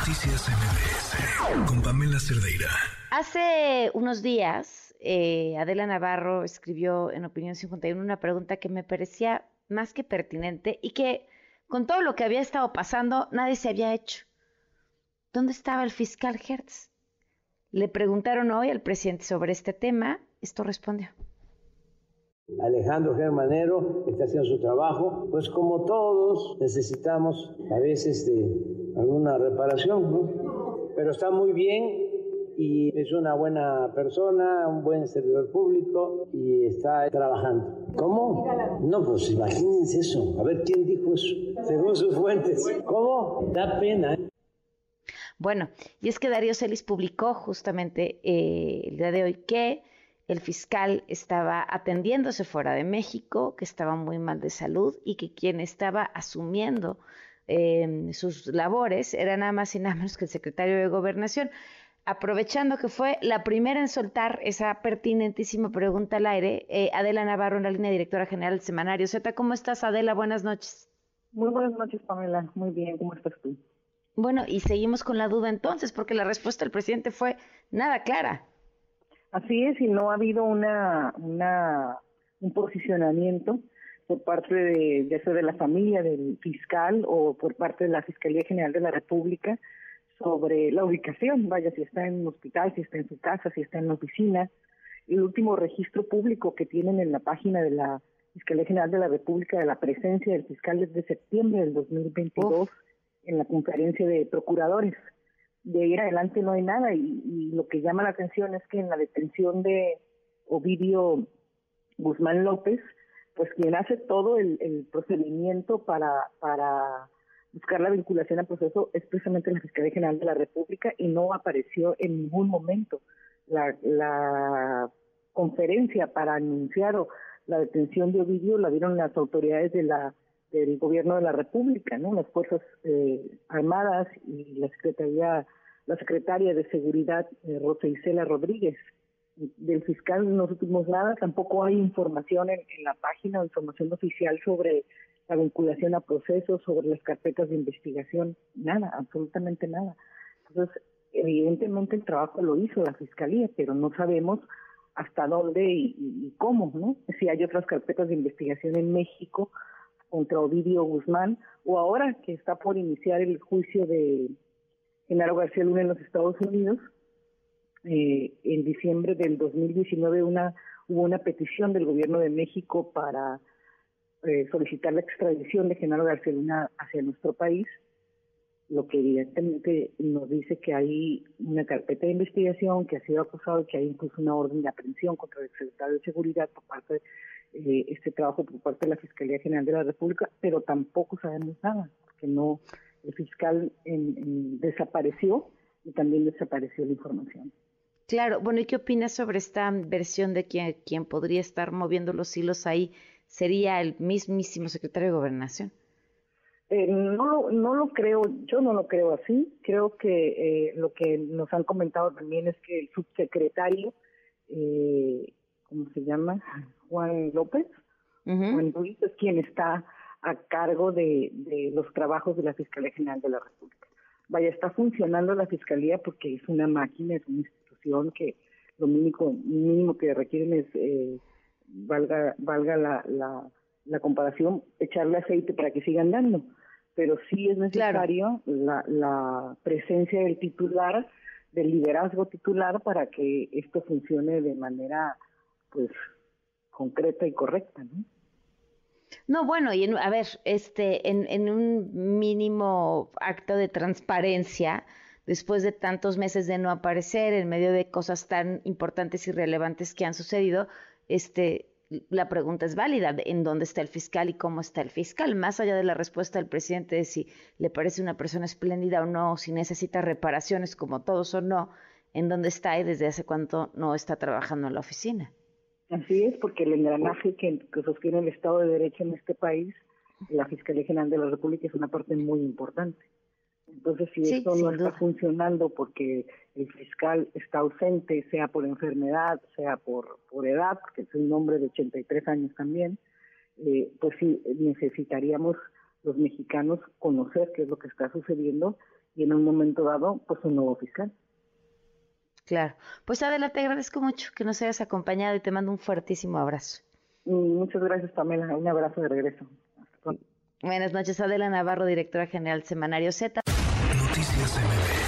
Noticias MBS con Pamela Cerdeira. Hace unos días, eh, Adela Navarro escribió en Opinión 51 una pregunta que me parecía más que pertinente y que con todo lo que había estado pasando nadie se había hecho. ¿Dónde estaba el fiscal Hertz? Le preguntaron hoy al presidente sobre este tema. Esto respondió. Alejandro Germanero está haciendo su trabajo, pues como todos necesitamos a veces alguna reparación, ¿no? Pero está muy bien y es una buena persona, un buen servidor público y está trabajando. ¿Cómo? No, pues imagínense eso. A ver, ¿quién dijo eso? Según sus fuentes. ¿Cómo? Da pena. Bueno, y es que Darío Celis publicó justamente eh, el día de hoy que el fiscal estaba atendiéndose fuera de México, que estaba muy mal de salud y que quien estaba asumiendo em, sus labores era nada más y nada menos que el secretario de Gobernación. Aprovechando que fue la primera en soltar esa pertinentísima pregunta al aire, eh, Adela Navarro, en la línea directora general del Semanario Z. ¿Cómo estás, Adela? Buenas noches. Muy buenas noches, Pamela. Muy bien, ¿cómo estás tú? Bueno, y seguimos con la duda entonces, porque la respuesta del presidente fue nada clara. Así es, y no ha habido una, una un posicionamiento por parte de, ya sea de la familia del fiscal o por parte de la Fiscalía General de la República sobre la ubicación, vaya, si está en un hospital, si está en su casa, si está en la oficina. El último registro público que tienen en la página de la Fiscalía General de la República de la presencia del fiscal es de septiembre del 2022 en la conferencia de procuradores de ir adelante no hay nada y, lo que llama la atención es que en la detención de Ovidio Guzmán López, pues quien hace todo el, procedimiento para, para buscar la vinculación al proceso es precisamente la Fiscalía General de la República y no apareció en ningún momento la, la conferencia para anunciar la detención de Ovidio la dieron las autoridades de la del gobierno de la República, ¿no? Las Fuerzas eh, Armadas y la Secretaría, la Secretaria de Seguridad, eh, Rosa Isela Rodríguez. Del fiscal no supimos nada, tampoco hay información en, la página, información oficial sobre la vinculación a procesos, sobre las carpetas de investigación, nada, absolutamente nada. Entonces, evidentemente el trabajo lo hizo la Fiscalía, pero no sabemos hasta dónde y, y cómo, ¿no? Si hay otras carpetas de investigación en México, contra Ovidio Guzmán, o ahora que está por iniciar el juicio de Genaro García Luna en los Estados Unidos, eh, en diciembre del 2019 una, hubo una petición del gobierno de México para eh, solicitar la extradición de Genaro García Luna hacia nuestro país, lo que evidentemente nos dice que hay una carpeta de investigación, que ha sido acusado, que hay incluso una orden de aprehensión contra el secretario de Seguridad por parte de eh, este trabajo por parte de la Fiscalía General de la República, pero tampoco sabemos nada, porque no, el fiscal desapareció y también desapareció la información. Claro, bueno, ¿y qué opinas sobre esta versión de que quien podría estar moviendo los hilos ahí sería el mismísimo secretario de Gobernación? Eh, no, no lo creo, yo no lo creo así. Creo que eh, lo que nos han comentado también es que el subsecretario, eh, ¿cómo se llama? Juan López. Juan Luis es quien está a cargo de, de los trabajos de la Fiscalía General de la República. Vaya, está funcionando la Fiscalía porque es una máquina, es una institución que lo mínimo, mínimo que requieren es, eh, valga, valga la, la, la, comparación, echarle aceite para que sigan dando. Pero sí es necesario la, la presencia del titular, del liderazgo titular para que esto funcione de manera, pues, concreta y correcta, ¿no? No, bueno, y a ver, este, en, en un mínimo acto de transparencia, después de tantos meses de no aparecer, en medio de cosas tan importantes y relevantes que han sucedido, este, la pregunta es válida, en dónde está el fiscal y cómo está el fiscal, más allá de la respuesta del presidente de si le parece una persona espléndida o no, si necesita reparaciones como todos o no, en dónde está y desde hace cuánto no está trabajando en la oficina. Así es, porque el engranaje que, sostiene el Estado de Derecho en este país, la Fiscalía General de la República es una parte muy importante. Entonces, si esto no está funcionando porque el fiscal está ausente, sea por enfermedad, sea por, por edad, porque es un hombre de 83 años también, eh, pues sí, necesitaríamos los mexicanos conocer qué es lo que está sucediendo y en un momento dado, pues un nuevo fiscal. Claro. Pues Adela, te agradezco mucho que nos hayas acompañado y te mando un fuertísimo abrazo. Muchas gracias, Pamela. Un abrazo de regreso. Buenas noches, Adela Navarro, directora general Semanario Z. Noticias MBS